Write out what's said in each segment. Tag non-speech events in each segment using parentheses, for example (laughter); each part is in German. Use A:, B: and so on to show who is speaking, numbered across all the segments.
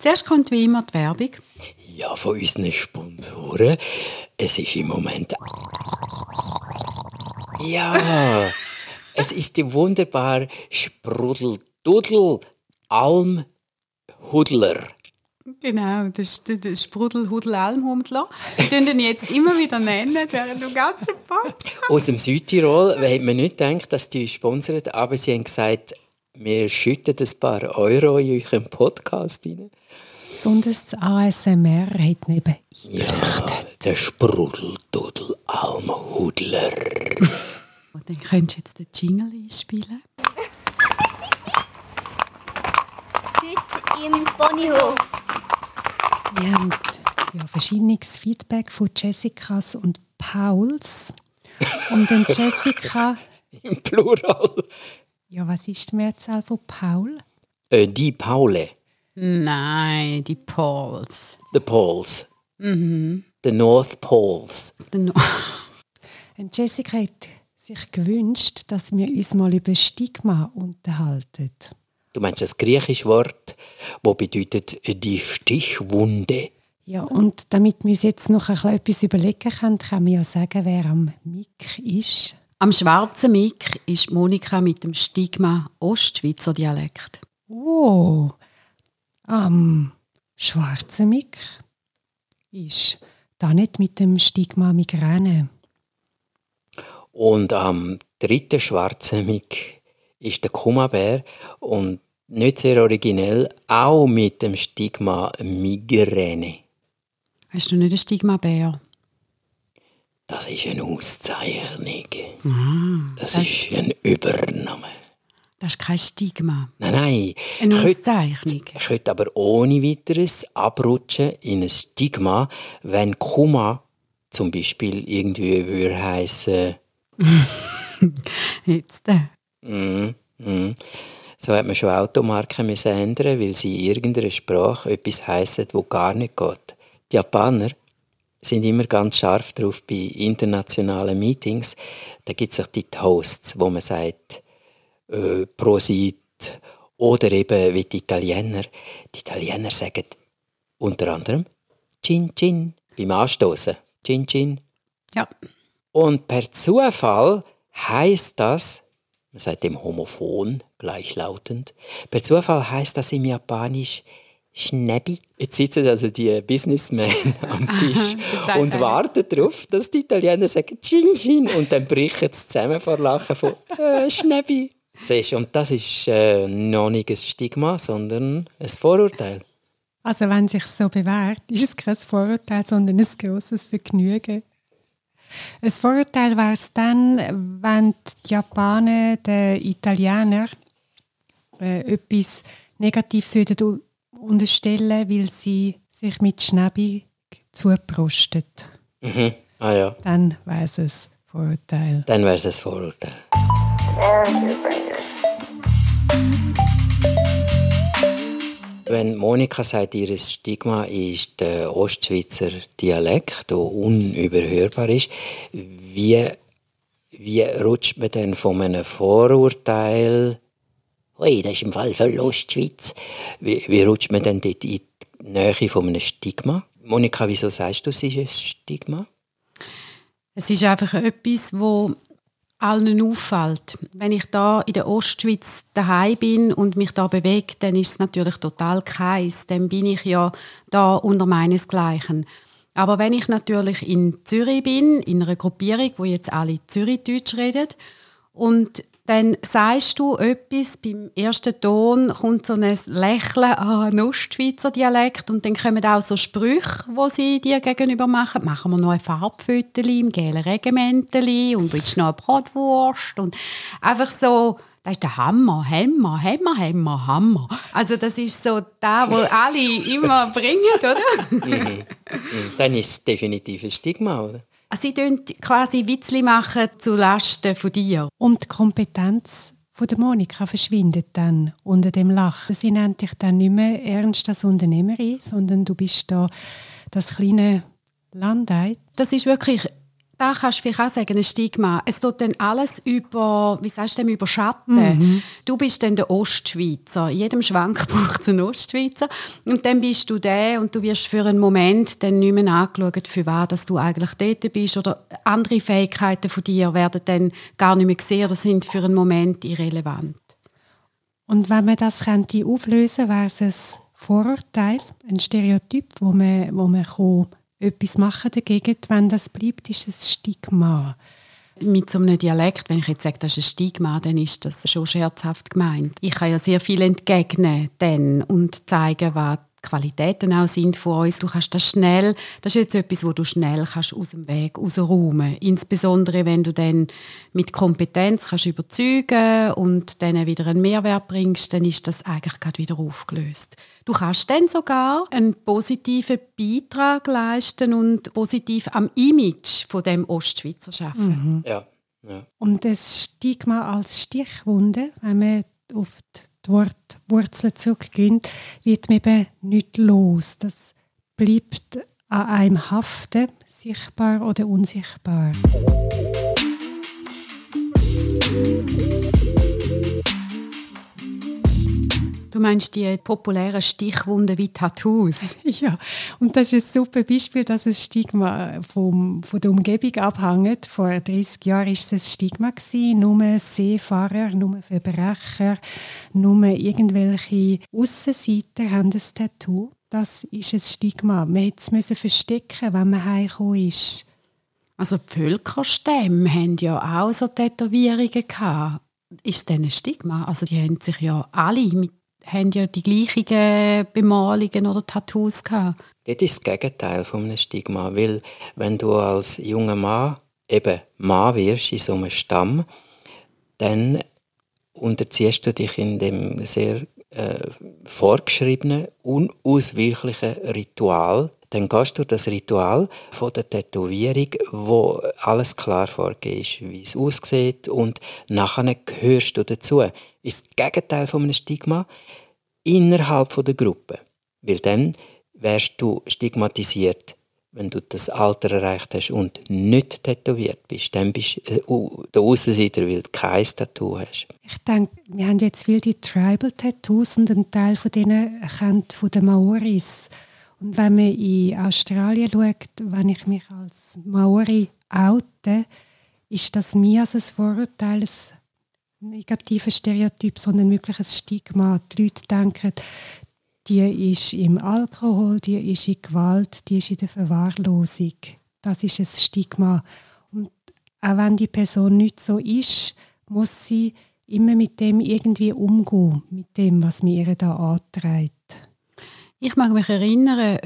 A: Zuerst kommt wie immer die Werbung.
B: Ja, von unseren Sponsoren. Es ist im Moment. Ja, es ist die wunderbare Sprudeldudel Alm Hudler.
A: Genau, das ist der Sprudel Hudel Almhumdler. Wir tun ihn jetzt immer wieder nennen, während du ganzen Podcast.
B: Aus dem Südtirol hat man nicht gedacht, dass die sponsern, aber sie haben gesagt, wir schütten ein paar Euro in euren Podcast rein.
C: Besonders das ASMR hat neben
B: Ja, der Sprudeldudel Almhudler. (laughs)
A: Und dann könntest du jetzt den Jingle einspielen.
D: Heute im Ponyhof.
C: Wir haben ja, verschiedenes Feedback von Jessicas und Pauls. Und dann (laughs) Jessica,
B: Im Plural.
C: ja, was ist die Mehrzahl von Paul?
B: Äh, die Paule.
A: Nein, die Pauls.
B: The Poles. The North Poles.
A: Der No- (laughs)
C: Und Jessica hat sich gewünscht, dass wir uns mal über Stigma unterhalten.
B: Du meinst das griechische Wort, wo bedeutet die Stichwunde.
C: Ja, und damit wir uns jetzt noch ein bisschen etwas überlegen können, kann man ja sagen, wer am Mick ist.
A: Am schwarzen Mick ist Monika mit dem Stigma Ostschweizer Dialekt.
C: Oh, am schwarzen Mick ist da nicht mit dem Stigma Migräne.
B: Und am dritten schwarzen Mick ist der Kumabär und nicht sehr originell, auch mit dem Stigma Migräne.
A: Hast du nicht ein Stigma Bär?
B: Das ist eine Auszeichnung. das ist ein Übernahme.
A: Das ist kein Stigma.
B: Nein, nein.
A: Eine Auszeichnung.
B: Ich könnte aber ohne weiteres abrutschen in ein Stigma, wenn Kuma zum Beispiel irgendwie würde heissen, (laughs)
A: Jetzt. äh.
B: Mhm. Mhm. So hat man schon Automarken müssen ändern, weil sie in irgendeiner Sprache etwas heissen, wo gar nicht geht. Die Japaner sind immer ganz scharf drauf bei internationalen Meetings. Da gibt es auch die Toasts, wo man sagt äh, Prosit oder eben wie die Italiener. Die Italiener sagen unter anderem Cin Cin beim Anstoßen. Cin Cin.
A: Ja.
B: Und per Zufall heißt das, man sagt dem homophon, gleichlautend, per Zufall heißt das im Japanisch Schnäbi. Jetzt sitzen also die Businessmen (laughs) am Tisch und warten darauf, dass die Italiener sagen Chin Chin und dann brechen sie zusammen vor Lachen von äh, Schnäbi. Siehst Und das ist äh, noch nicht ein Stigma, sondern ein Vorurteil.
C: Also wenn sich so bewährt, ist es kein Vorurteil, sondern ein grosses Vergnügen. Ein Vorurteil wäre es dann, wenn die Japaner den Italienern äh, etwas Negatives würden unterstellen, weil sie sich mit Schnäbi zuprosten.
B: Mhm. Ah ja,
C: Dann wäre es ein Vorurteil.
B: dann wäre es ein Vorurteil. Wenn Monika sagt, ihr Stigma ist der Ostschweizer Dialekt, der unüberhörbar ist, wie, wie rutscht man denn von einem Vorurteil, «Ui, das ist im Fall voll Ostschweiz», wie, wie rutscht man denn dort in die Nähe von einem Stigma? Monika, wieso sagst du, es ist ein Stigma?
A: Es ist einfach etwas, wo allen auffällt. Wenn ich da in der Ostschweiz daheim bin und mich da bewege, dann ist es natürlich total keins. Dann bin ich ja da unter meinesgleichen. Aber wenn ich natürlich in Zürich bin, in einer Gruppierung, wo jetzt alle Zürichdeutsch reden, und dann sagst du etwas, beim ersten Ton kommt so ein Lächeln, ah, ein Ostschweizer Dialekt und dann kommen auch so Sprüche, wo sie dir gegenüber machen. Machen wir noch ein Farbföteli im gelben Regimenteli und willst noch eine Bratwurst und einfach so, das ist der Hammer, Hammer, Hammer, Hammer, Hammer. Also das ist so da, wo alle immer bringen, oder? (laughs)
B: Dann ist es definitiv ein Stigma, oder?
A: Also sie tun quasi Witzli machen zu Lasten von dir.
C: Und die Kompetenz von der Monika verschwindet dann unter dem Lachen. Sie nennt dich dann nicht mehr ernst als Unternehmerin, sondern du bist da das kleine Landei.
A: Das ist wirklich da kannst du vielleicht auch sagen, ein Stigma. Es tut dann alles über, wie sagst du dem, überschatten. Mhm. Du bist dann der Ostschweizer. In jedem Schwank (laughs) braucht es einen Ostschweizer. Und dann bist du der und du wirst für einen Moment dann nicht mehr angeschaut, für was dass du eigentlich dort bist. Oder andere Fähigkeiten von dir werden dann gar nicht mehr gesehen oder sind für einen Moment irrelevant.
C: Und wenn man das könnte auflösen könnte, wäre es ein Vorurteil, ein Stereotyp, wo man, wo man kann etwas machen dagegen. Wenn das bleibt, ist es Stigma.
A: Mit so einem Dialekt, wenn ich jetzt sage, das ist ein Stigma, dann ist das schon scherzhaft gemeint. Ich kann ja sehr viel entgegnen dann und zeigen, was Qualitäten auch sind von uns. Du kannst das schnell, das ist jetzt etwas, wo du schnell kannst aus dem Weg rausräumen Insbesondere, wenn du dann mit Kompetenz kannst überzeugen und dann wieder einen Mehrwert bringst, dann ist das eigentlich gerade wieder aufgelöst. Du kannst dann sogar einen positiven Beitrag leisten und positiv am Image von dem Ostschweizer schaffen.
B: Mhm. Ja. ja.
C: Und das Stigma als Stichwunde, wenn man auf die die Wortwurzeln zurückgehen, wird man eben nicht los. Das bleibt an einem haften, sichtbar oder unsichtbar.
A: Du meinst die populären Stichwunden wie Tattoos? (laughs)
C: ja, und das ist ein super Beispiel, dass ein Stigma vom, von der Umgebung abhängt. Vor 30 Jahren war es ein Stigma. Gewesen. Nur Seefahrer, nur Verbrecher, nur irgendwelche Aussenseiter haben ein Tattoo. Das ist ein Stigma. Man musste es verstecken, wenn man heimgekommen ist.
A: Also die Völkerstämme haben ja auch so Tätowierungen gehabt. Ist das ein Stigma? Also die haben sich ja alle mit haben ja die gleichen Bemalungen oder Tattoos gehabt.
B: Das ist das Gegenteil von einem Stigma, weil wenn du als junger Mann eben Mann wirst in so einem Stamm, dann unterziehst du dich in dem sehr äh, vorgeschriebenen, unausweichlichen Ritual. Dann gehst du das Ritual von der Tätowierung, wo alles klar ist, wie es aussieht und nachher gehörst du dazu. Ist das Gegenteil von einem Stigma innerhalb der Gruppe. Weil dann wärst du stigmatisiert, wenn du das Alter erreicht hast und nicht tätowiert bist. Dann bist du der Aussenseiter, weil du kein Tattoo hast.
C: Ich denke, wir haben jetzt viel die Tribal-Tattoos und ein Teil von denen kennt von den Maoris. Und wenn man in Australien schaut, wenn ich mich als Maori oute, ist das mir als ein Vorurteil, negatives Stereotyp, sondern wirklich ein Stigma. Die Leute denken, die ist im Alkohol, die ist in Gewalt, die ist in der Verwahrlosung. Das ist ein Stigma. Und auch wenn die Person nicht so ist, muss sie immer mit dem irgendwie umgehen, mit dem, was mir ihr da antreibt.
A: Ich mag mich erinnern,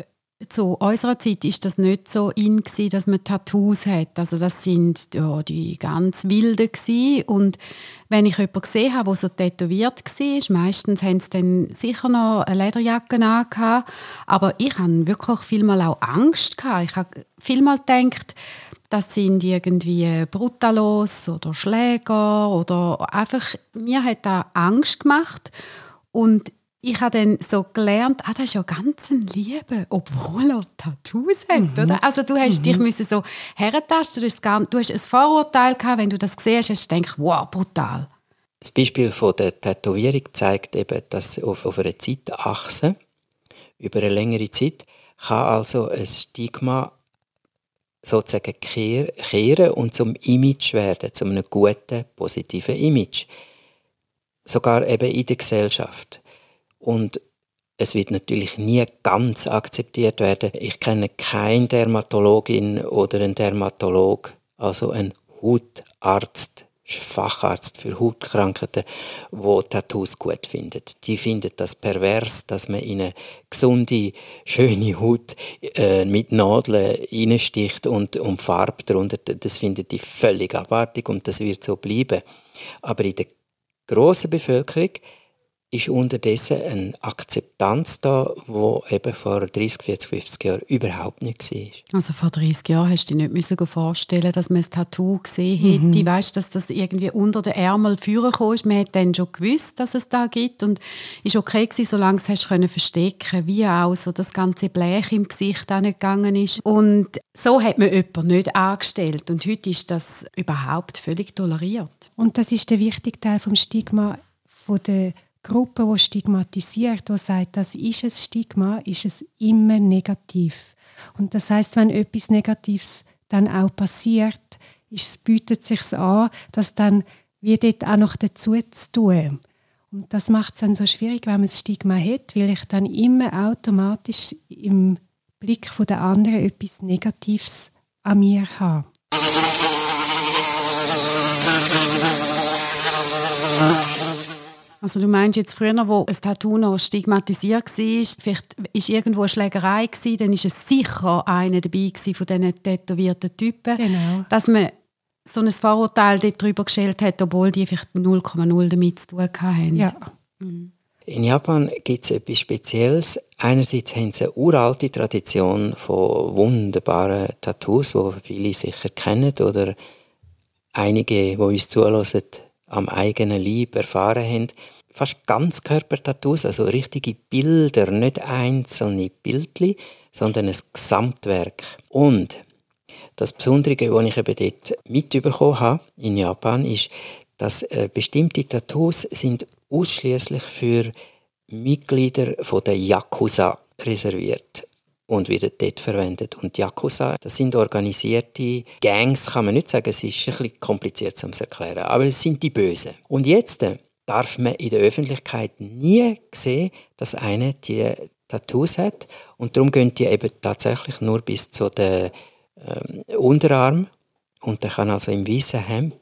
A: zu unserer Zeit ist das nicht so in gewesen, dass man Tattoos hat. Also das sind ja die ganz wilden und wenn ich jemanden gesehen habe, der so tätowiert war, meistens haben sie dann sicher noch eine Lederjacke an, aber ich hatte wirklich vielmal auch Angst gehabt. Ich habe vielmal gedacht, das sind irgendwie Brutalos oder Schläger oder einfach, mir hat das Angst gemacht und ich habe dann so gelernt, ah, das ist ja ganz ein Liebe, obwohl er Tattoos hat, mhm. oder? Also du hast mhm. dich müssen so herentasten, du hast, du hast ein Vorurteil gehabt, wenn du das gesehen hast, hast du gedacht, wow, brutal.
B: Das Beispiel von der Tätowierung zeigt eben, dass auf, auf einer Zeitachse über eine längere Zeit kann also ein Stigma sozusagen kehren und zum Image werden, zu einem guten, positiven Image. Sogar eben in der Gesellschaft. Und es wird natürlich nie ganz akzeptiert werden. Ich kenne keine Dermatologin oder einen Dermatolog, also einen Hautarzt, Facharzt für Hautkrankheiten, wo Tattoos gut findet. Die findet das pervers, dass man in eine gesunde, schöne Haut äh, mit Nadeln reinsticht und, und Farbe darunter. Das findet die völlig abartig und das wird so bleiben. Aber in der grossen Bevölkerung ist unterdessen eine Akzeptanz da, wo eben vor 30, 40, 50 Jahren überhaupt nicht war.
A: Also vor 30 Jahren hast du dir nicht müssen vorstellen, dass man ein Tattoo gesehen hätte. Mhm. Weißt, dass das irgendwie unter den Ärmel führen ist. Man hat dann schon gewusst, dass es da gibt und ist okay gewesen, solange es hast können verstecken, wie auch so das ganze Blech im Gesicht auch nicht gegangen ist. Und so hat man jemanden nicht angestellt und heute ist das überhaupt völlig toleriert.
C: Und das ist der wichtige Teil vom Stigma von der Gruppe, die stigmatisiert, die sagt, das ist ein Stigma, ist es immer negativ. Und das heißt, wenn etwas Negatives dann auch passiert, es bietet sich an, das dann wie dort auch noch dazu zu tun. Und das macht es dann so schwierig, wenn man das Stigma hat, weil ich dann immer automatisch im Blick der anderen etwas Negatives an mir habe.
A: Also du meinst jetzt früher, wo ein Tattoo noch stigmatisiert war, vielleicht war irgendwo eine Schlägerei, gewesen, dann war es sicher einer dabei von diesen tätowierten Typen.
C: Genau.
A: Dass man so ein Vorurteil darüber gestellt hat, obwohl die vielleicht 0,0 damit zu tun hatten.
C: Ja.
B: Mhm. In Japan gibt es etwas Spezielles. Einerseits haben sie eine uralte Tradition von wunderbaren Tattoos, die viele sicher kennen oder einige, die uns zulassen, am eigenen Leib erfahren haben fast ganz Körpertattoos, also richtige Bilder, nicht einzelne Bildchen, sondern ein Gesamtwerk. Und das Besondere, was ich eben dort mitbekommen habe in Japan, ist, dass äh, bestimmte Tattoos sind ausschließlich für Mitglieder von der Yakuza reserviert und wieder dort verwendet. Und Yakuza, das sind organisierte Gangs, kann man nicht sagen, es ist ein bisschen kompliziert zu erklären, aber es sind die Bösen. Und jetzt äh, darf man in der Öffentlichkeit nie sehen, dass einer die Tattoos hat. Und darum gehen die eben tatsächlich nur bis zu den ähm, Unterarm. Und der kann also im weißen Hemd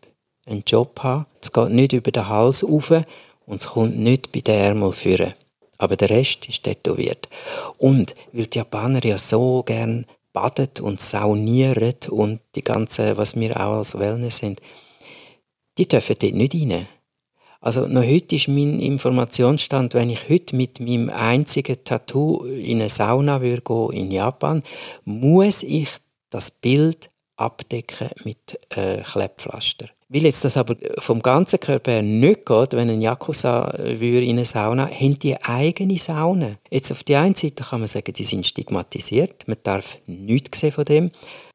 B: einen Job haben. Es geht nicht über den Hals rauf und es kommt nicht bei den Ärmel führen. Aber der Rest ist tätowiert. Und weil die Japaner ja so gern badet und saunieren und die ganze, was wir auch als Wellness sind, die dürfen dort nicht rein. Also noch heute ist mein Informationsstand, wenn ich heute mit meinem einzigen Tattoo in eine Sauna würde gehen, in Japan, muss ich das Bild abdecken mit äh, Klepppflaster. Weil jetzt das aber vom ganzen Körper her nicht geht, wenn ein Yakuza in eine Sauna, haben die eigene Sauna. Jetzt auf die einen Seite kann man sagen, die sind stigmatisiert, man darf nichts sehen von dem.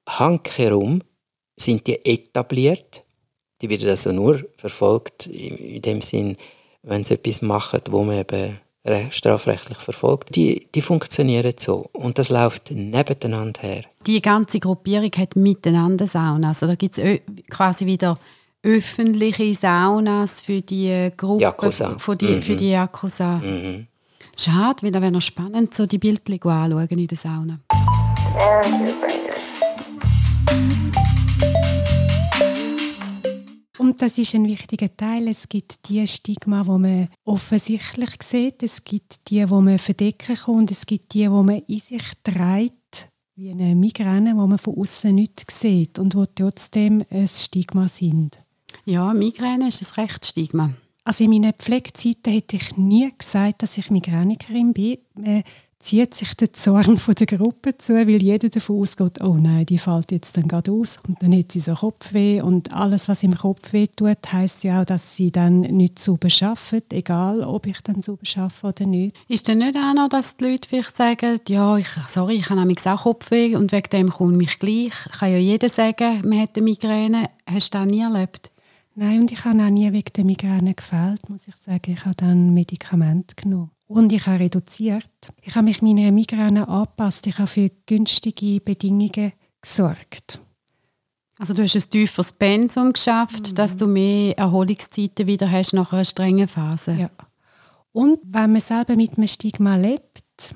B: Handherum sind die etabliert, die werden also nur verfolgt in dem Sinn, wenn sie etwas machen, wo man eben strafrechtlich verfolgt. Die, die funktionieren so und das läuft nebeneinander her.
A: Die ganze Gruppierung hat miteinander Saunas. Also da gibt es quasi wieder öffentliche Saunas für die Gruppe,
B: Yakuza.
A: Für, die, mhm. für die Yakuza. Mhm. Schade, weil da wäre noch spannend, so die Bildchen anschauen in der Sauna.
C: Und das ist ein wichtiger Teil. Es gibt die Stigma, wo man offensichtlich sieht. Es gibt die, wo man verdecken kann. Und es gibt die, wo man in sich trägt, wie eine Migräne, wo man von außen nicht sieht und wo trotzdem ein Stigma sind.
A: Ja, Migräne ist ein Rechtsstigma.
C: Also in meinen Pflegezeiten hätte ich nie gesagt, dass ich Migränikerin bin zieht sich der Zorn von der Gruppe zu, weil jeder davon ausgeht, oh nein, die fällt jetzt dann gerade aus und dann hat sie so Kopfweh und alles, was im Kopf weh tut, heisst ja auch, dass sie dann nicht sauber arbeitet, egal ob ich dann sauber arbeite oder nicht.
A: Ist denn nicht auch noch, dass die Leute vielleicht sagen, ja, ich, sorry, ich habe nämlich auch Kopfweh und wegen dem komme mich gleich. Kann ja jeder sagen, man hat eine Migräne. Hast du das nie erlebt?
C: Nein, und ich habe auch nie wegen der Migräne gefällt, muss ich sagen. Ich habe dann Medikamente genommen. Und ich habe reduziert. Ich habe mich meiner Migräne angepasst. Ich habe für günstige Bedingungen gesorgt.
A: Also du hast ein tieferes Pensum geschafft, mhm. dass du mehr Erholungszeiten wieder hast nach einer strengen Phase.
C: Ja. Und wenn man selber mit einem Stigma lebt,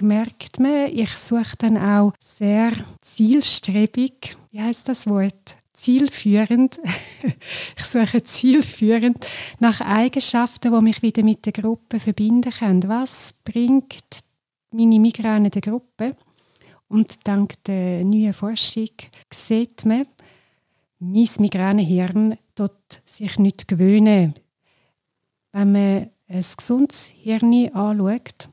C: merkt man, ich suche dann auch sehr zielstrebig, wie heißt das Wort? Zielführend, (laughs) ich suche zielführend nach Eigenschaften, die mich wieder mit der Gruppe verbinden können. Was bringt meine Migräne der Gruppe? Und dank der neuen Forschung sieht man, mein Migränehirn dort sich nicht gewöhnen. Wenn man ein gesundes Hirn anschaut,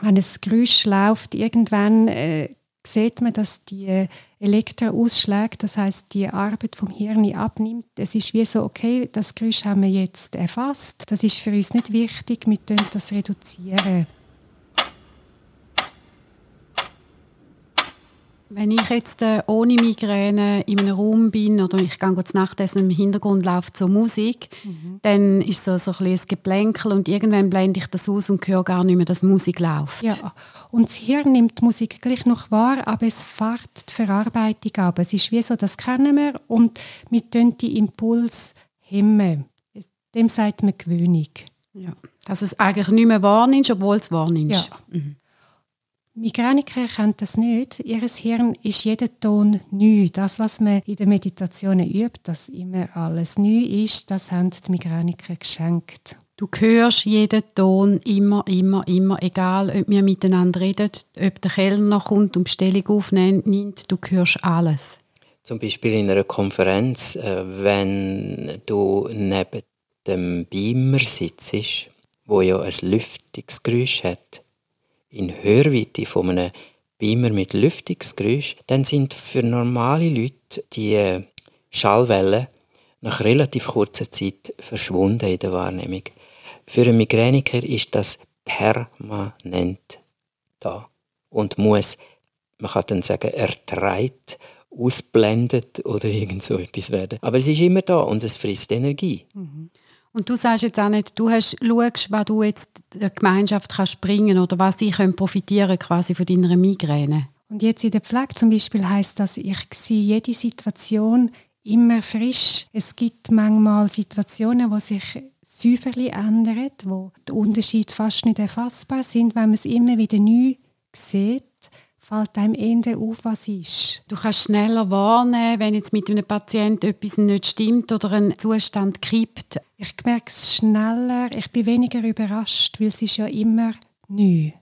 C: wenn ein Geräusch läuft, irgendwann äh, sieht man, dass die Elektroausschläge, das heißt die Arbeit vom Hirn abnimmt. Es ist wie so, okay, das Geräusch haben wir jetzt erfasst. Das ist für uns nicht wichtig, wir können das reduzieren.
A: Wenn ich jetzt äh, ohne Migräne in einem Raum bin oder ich gehe zu Nachtessen im Hintergrund läuft so Musik, mhm. dann ist so, so ein, ein Geplänkel und irgendwann blende ich das aus und höre gar nicht mehr, dass Musik läuft.
C: Ja, und das Hirn nimmt die Musik gleich noch wahr, aber es fährt die Verarbeitung ab. Es ist wie so, das kennen wir und wir hemmen die Impuls hemmen. Dem sagt man Gewöhnung.
A: Ja, dass es eigentlich nicht mehr wahrnimmst, obwohl es wahrnimmst. Ja. Mhm.
C: Migräniker kennen das nicht. Ihr Hirn ist jeder Ton neu. Das, was man in den Meditationen übt, dass immer alles neu ist, das haben die Migräniker geschenkt.
A: Du hörst jeden Ton immer, immer, immer, egal ob wir miteinander reden, ob der Kellner kommt und Bestellung aufnimmt, du hörst alles.
B: Zum Beispiel in einer Konferenz, äh, wenn du neben dem Beamer sitzt, wo ja ein Lüftungsgeräusch hat, in Hörweite von einem Beamer mit Lüftungsgeräusch, dann sind für normale Leute die äh, Schallwellen nach relativ kurzer Zeit verschwunden in der Wahrnehmung. Für einen Migräniker ist das permanent da und muss, man kann dann sagen, ertreibt, ausblendet oder (laughs) irgend so etwas werden. Aber es ist immer da und es frisst Energie.
A: Mhm. Und du sagst jetzt auch nicht, du hast, schaust, was du jetzt der Gemeinschaft kannst bringen oder was sie können profitieren quasi von deiner Migräne.
C: Und jetzt in der Pflege zum Beispiel heißt das, ich sehe jede Situation immer frisch. Es gibt manchmal Situationen, wo sich säuferlich ändern, wo der Unterschied fast nicht erfassbar sind, wenn man es immer wieder neu sieht fällt einem eher auf, was ist.
A: Du kannst schneller warnen, wenn jetzt mit einem Patienten etwas nicht stimmt oder ein Zustand kippt.
C: Ich merke es schneller, ich bin weniger überrascht, weil es ist ja immer neu.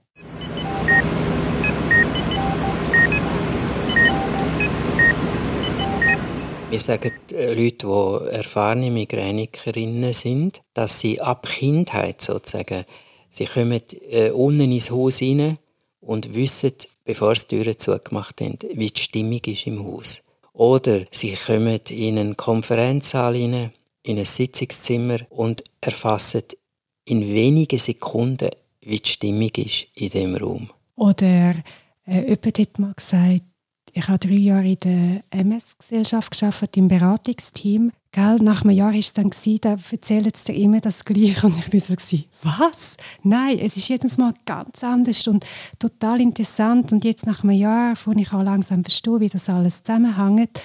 B: Wir sagen äh, Leute, die erfahrene Migränikerinnen sind, dass sie ab Kindheit sozusagen, sie kommen äh, unten ins Haus rein und wissen, bevor sie die Türen zugemacht haben, wie die Stimmung ist im Haus. Oder sie kommen in einen Konferenzsaal rein, in ein Sitzungszimmer und erfassen in wenigen Sekunden, wie die Stimmung ist in dem Raum.
C: Oder äh, jemand hat mal gesagt, ich habe drei Jahre in der MS-Gesellschaft geschafft im Beratungsteam Gell, nach einem Jahr war es dann, da erzählen sie dir immer das Gleiche. Und ich war so, was? Nein, es ist jedes Mal ganz anders und total interessant. Und jetzt nach einem Jahr, wo ich auch langsam verstehe, wie das alles zusammenhängt,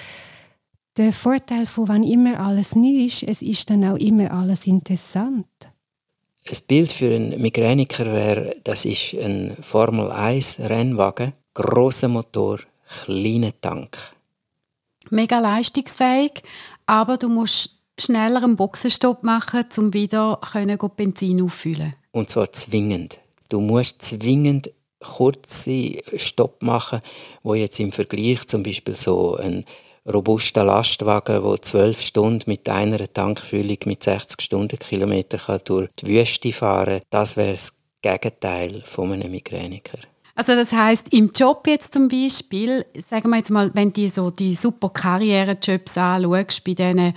C: der Vorteil von, wenn immer alles neu ist, es ist dann auch immer alles interessant.
B: Ein Bild für einen Migräniker wäre, das ist ein Formel 1 Rennwagen, großer Motor, kleiner Tank.
A: Mega leistungsfähig, aber du musst schneller einen Boxenstopp machen, um wieder Benzin auffüllen
B: Und zwar zwingend. Du musst zwingend kurze Stopp machen, wo jetzt im Vergleich zum Beispiel so ein robuster Lastwagen, der zwölf Stunden mit einer Tankfüllung mit 60 Stundenkilometer durch die Wüste fahren kann, das wäre das Gegenteil von einem Migräniker.
A: Also das heißt im Job jetzt zum Beispiel, sagen wir jetzt mal, wenn du so die super Karrierejobs anschaust, bei diesen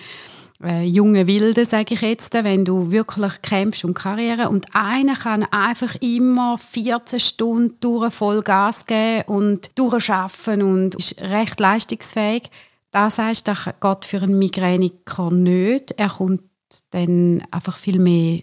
A: äh, jungen Wilden, sage ich jetzt, wenn du wirklich kämpfst um Karriere und einer kann einfach immer 14 Stunden durch voll Gas geben und durchschaffen und ist recht leistungsfähig, da sagst das geht für einen Migräniker nicht. Er kommt dann einfach viel mehr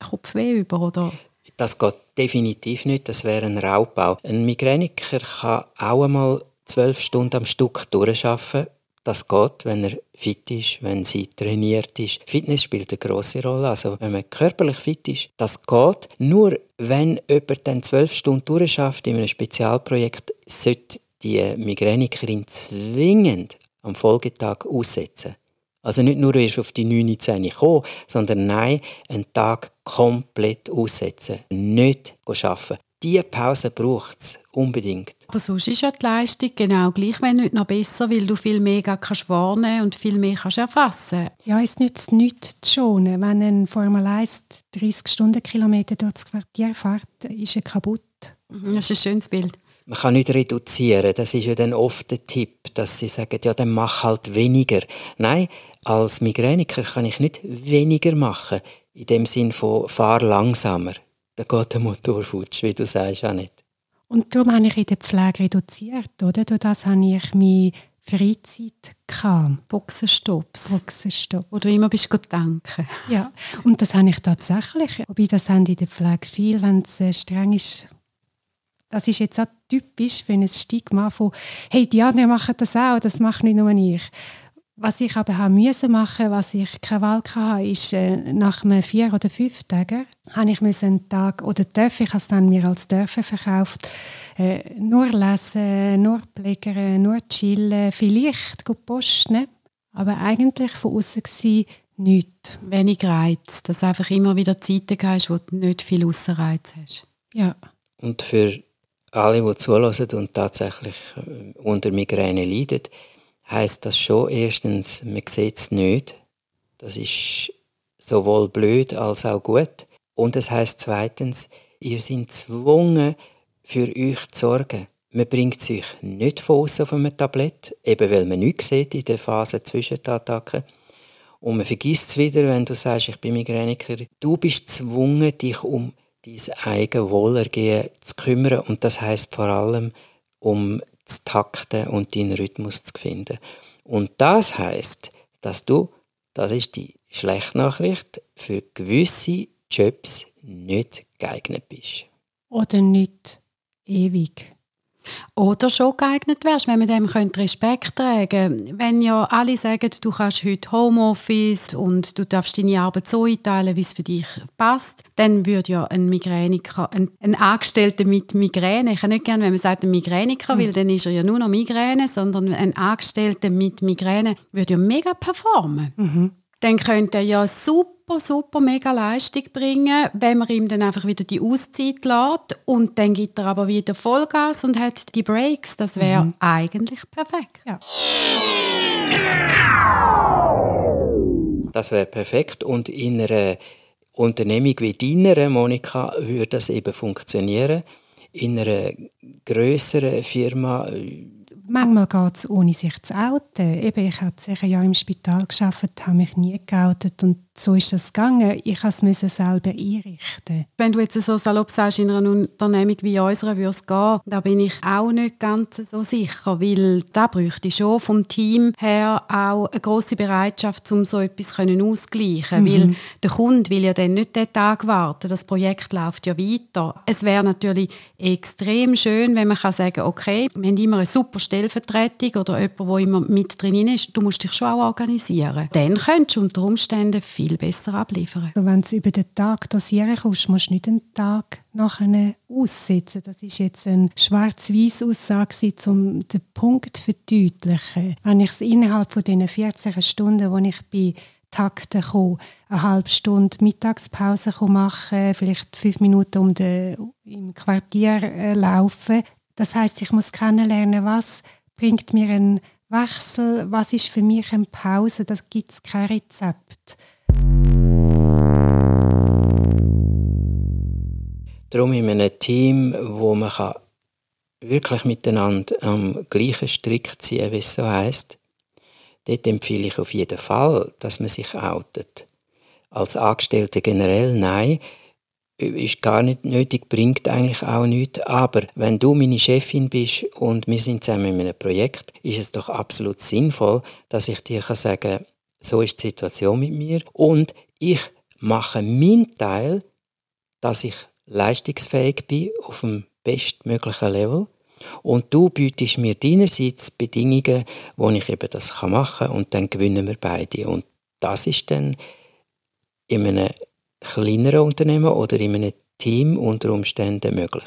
A: Kopfweh über, oder?
B: Das geht definitiv nicht, das wäre ein Raubbau. Ein Migräniker kann auch einmal zwölf Stunden am Stück durcharbeiten. Das geht, wenn er fit ist, wenn sie trainiert ist. Fitness spielt eine große Rolle. Also wenn man körperlich fit ist, das geht. Nur wenn jemand dann zwölf Stunden durchschafft in einem Spezialprojekt, sollte die Migränikerin zwingend am Folgetag aussetzen. Also nicht nur erst auf die 9, 10 kommen, sondern nein, einen Tag komplett aussetzen. Nicht arbeiten. diese Pause braucht es unbedingt.
A: Aber sonst ist ja die Leistung genau gleich, wenn nicht noch besser, weil du viel mehr kannst warnen und viel mehr kannst erfassen
C: Ja, es nützt nichts zu schonen. Wenn ein Formel 1 30 Stundenkilometer durch das Quartier fährt, ist er kaputt.
A: Mhm, das ist ein schönes Bild.
B: Man kann nicht reduzieren. Das ist ja dann oft der Tipp, dass sie sagen, ja, dann mach halt weniger. Nein, als Migräniker kann ich nicht weniger machen. In dem Sinn von fahr langsamer dann geht der Motor futsch, wie du sagst, auch nicht.
C: Und darum habe ich in der Pflege reduziert, oder? Durch das habe ich meine Freizeit gehabt.
A: Boxenstopps.
C: Boxenstopp.
A: Wo du immer bist denken.
C: Ja, und das habe ich tatsächlich. Wobei das haben in der Pflege viel, wenn es äh, streng ist. Das ist jetzt auch typisch für ein Stigma von «Hey, die anderen machen das auch, das mache nicht nur ich». Was ich aber haben müssen machen, was ich keine Wahl hatte, ist äh, nach einem vier oder fünf Tagen habe ich müssen einen Tag oder dürfen, ich habe es dann mir als dürfen verkauft, äh, nur lesen, nur pflegern, nur chillen, vielleicht posten, aber eigentlich von außen nichts.
A: Wenig Reiz, dass du einfach immer wieder Zeiten hast, wo du nicht viel Aussenreiz hast.
C: Ja.
B: Und für alle, die zulassen und tatsächlich äh, unter Migräne leiden, heißt das schon erstens, man sieht es nicht. Das ist sowohl blöd als auch gut. Und es heißt zweitens, ihr seid gezwungen, für euch zu sorgen. Man bringt sich nicht von außen auf einem Tablett, eben weil man nichts sieht in der Phase zwischen den Attacken. Und man vergisst es wieder, wenn du sagst, ich bin Migräniker. Du bist gezwungen, dich um dein eigenes Wohlergehen zu kümmern. Und das heißt vor allem um zu takten und deinen Rhythmus zu finden. Und das heißt, dass du, das ist die schlechte Nachricht, für gewisse Jobs nicht geeignet bist.
C: Oder nicht ewig.
A: Oder schon geeignet wärst, wenn man dem Respekt tragen könnte. Wenn ja alle sagen, du kannst heute Homeoffice und du darfst deine Arbeit so einteilen, wie es für dich passt, dann würde ja ein Migräniker, ein, ein Angestellter mit Migräne, ich kann nicht gerne, wenn man sagt ein Migräniker, mhm. weil dann ist er ja nur noch Migräne, sondern ein Angestellter mit Migräne würde ja mega performen. Mhm. Dann könnte er ja super super, mega Leistung bringen, wenn man ihm dann einfach wieder die Auszeit lässt und dann gibt er aber wieder Vollgas und hat die Breaks. Das wäre mhm. eigentlich perfekt. Ja.
B: Das wäre perfekt und in einer Unternehmung wie deiner, Monika, würde das eben funktionieren. In einer größeren Firma
C: manchmal geht es ohne sich zu outen. Eben, ich habe sicher ja im Spital geschafft, habe mich nie geoutet und so ist es gegangen. Ich musste es selber einrichten.
A: Wenn du jetzt so salopp sagst, in einer Unternehmung wie unserer würde es gehen, da bin ich auch nicht ganz so sicher, weil da bräuchte ich schon vom Team her auch eine grosse Bereitschaft, um so etwas auszugleichen. Mhm. Weil der Kunde will ja dann nicht den Tag warten, das Projekt läuft ja weiter. Es wäre natürlich extrem schön, wenn man kann sagen okay, wir haben immer eine super Stellvertretung oder jemand, der immer mit drin ist, du musst dich schon auch organisieren. Dann könntest du unter Umständen viel viel besser abliefern.
C: Also wenn du über den Tag dosieren kommst, musst du nicht einen Tag nachher aussetzen. Das ist jetzt eine schwarz-weiß Aussage, um den Punkt zu verdeutlichen. Wenn ich es innerhalb von diesen 14 Stunden, wo ich bei Takten komme, eine halbe Stunde Mittagspause machen, vielleicht fünf Minuten um den, im Quartier äh, laufen. Das heißt, ich muss kennenlernen, was bringt mir einen Wechsel, was ist für mich eine Pause, das gibt es kein Rezept.
B: Darum in einem Team, wo man kann wirklich miteinander am gleichen Strick ziehen wie es so heisst, dort empfehle ich auf jeden Fall, dass man sich outet. Als Angestellte generell nein, ist gar nicht nötig, bringt eigentlich auch nichts. Aber wenn du meine Chefin bist und wir sind zusammen in einem Projekt, ist es doch absolut sinnvoll, dass ich dir sagen kann, so ist die Situation mit mir und ich mache meinen Teil, dass ich leistungsfähig bin auf dem bestmöglichen Level und du bietest mir deinerseits Bedingungen, wo ich eben das machen kann und dann gewinnen wir beide. Und das ist dann in einem kleineren Unternehmen oder in einem Team unter Umständen möglich.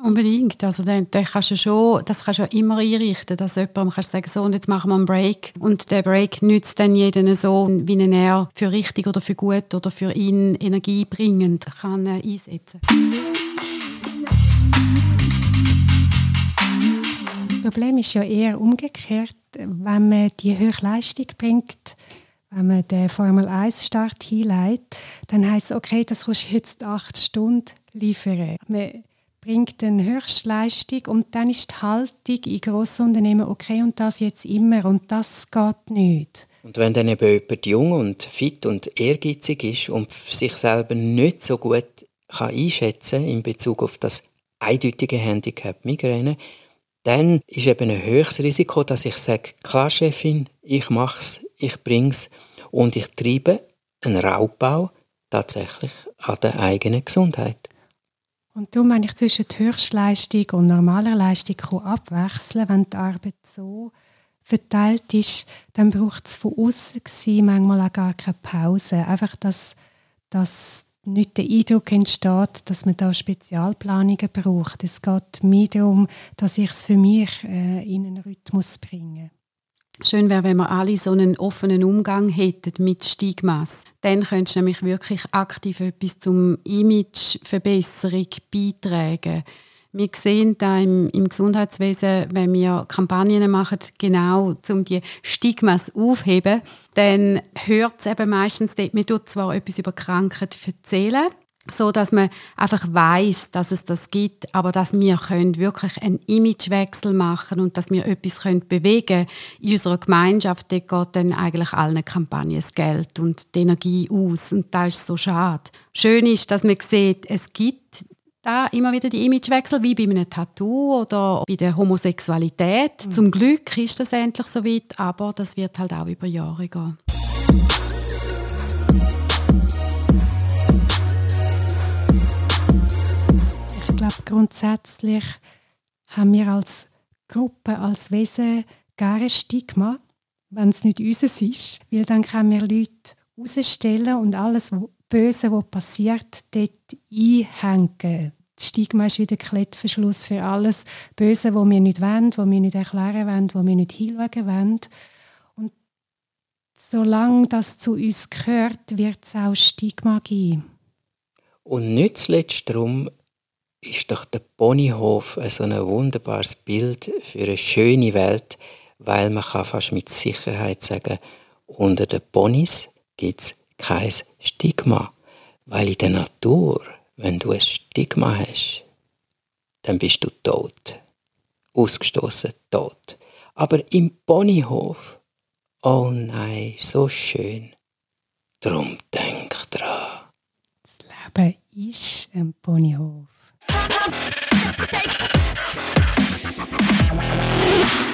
A: Unbedingt. Also dann, dann kannst du schon, das kannst du ja immer einrichten, dass jemandem kannst sagen, so und jetzt machen wir einen Break und der Break nützt dann jeden so, wie er für richtig oder für gut oder für ihn energiebringend kann äh, einsetzen.
C: Das Problem ist ja eher umgekehrt, wenn man die hohe Leistung bringt, wenn man den Formel 1 Start hinleitet, dann heißt es, okay, das kannst du jetzt acht Stunden liefern. Man bringt eine Höchstleistung und dann ist die Haltung in Grossunternehmen okay und das jetzt immer und das geht nicht.
B: Und wenn dann eben jemand jung und fit und ehrgeizig ist und sich selber nicht so gut kann einschätzen in Bezug auf das eindeutige Handicap Migräne, dann ist eben ein höchstes Risiko, dass ich sage, klar Chefin, ich mache es, ich bringe es und ich treibe einen Raubbau tatsächlich an der eigenen Gesundheit.
C: Und darum, wenn ich zwischen Höchstleistung und normaler Leistung abwechseln kann, wenn die Arbeit so verteilt ist, dann braucht es von außen manchmal auch gar keine Pause. Einfach, dass, dass nicht der Eindruck entsteht, dass man da Spezialplanungen braucht. Es geht mir darum, dass ich es für mich äh, in einen Rhythmus bringe.
A: Schön wäre, wenn wir alle so einen offenen Umgang hätten mit Stigmas. Dann könntest du nämlich wirklich aktiv etwas zum Imageverbesserung beitragen. Wir sehen da im, im, Gesundheitswesen, wenn wir Kampagnen machen, genau um die Stigmas aufheben, dann hört es eben meistens dort, man tut zwar etwas über Krankheit erzählen, so dass man einfach weiß, dass es das gibt, aber dass wir können wirklich einen Imagewechsel machen und dass wir etwas können bewegen in unserer Gemeinschaft. Dort geht dann eigentlich allen Kampagnen das Geld und die Energie aus und das ist so schade. Schön ist, dass man sieht, es gibt da immer wieder die Imagewechsel, wie bei einem Tattoo oder bei der Homosexualität. Mhm. Zum Glück ist das endlich so weit, aber das wird halt auch über Jahre gehen.
C: Glaube, grundsätzlich haben wir als Gruppe, als Wesen gar ein Stigma, wenn es nicht unseres ist. Weil dann können wir Leute herausstellen und alles Böse, was passiert, dort einhängen. Das Stigma ist wieder Klettverschluss für alles Böse, was wir nicht wollen, was wir nicht erklären wollen, was wir nicht hinschauen wollen. Und solange das zu uns gehört, wird es auch Stigma geben.
B: Und nicht zuletzt darum, ist doch der Ponyhof so ein wunderbares Bild für eine schöne Welt, weil man kann fast mit Sicherheit sagen, unter den Ponys gibt es kein Stigma. Weil in der Natur, wenn du ein Stigma hast, dann bist du tot. Ausgestoßen, tot. Aber im Ponyhof, oh nein, so schön. Drum denk dran.
C: Das Leben ist ein Ponyhof. Thank you.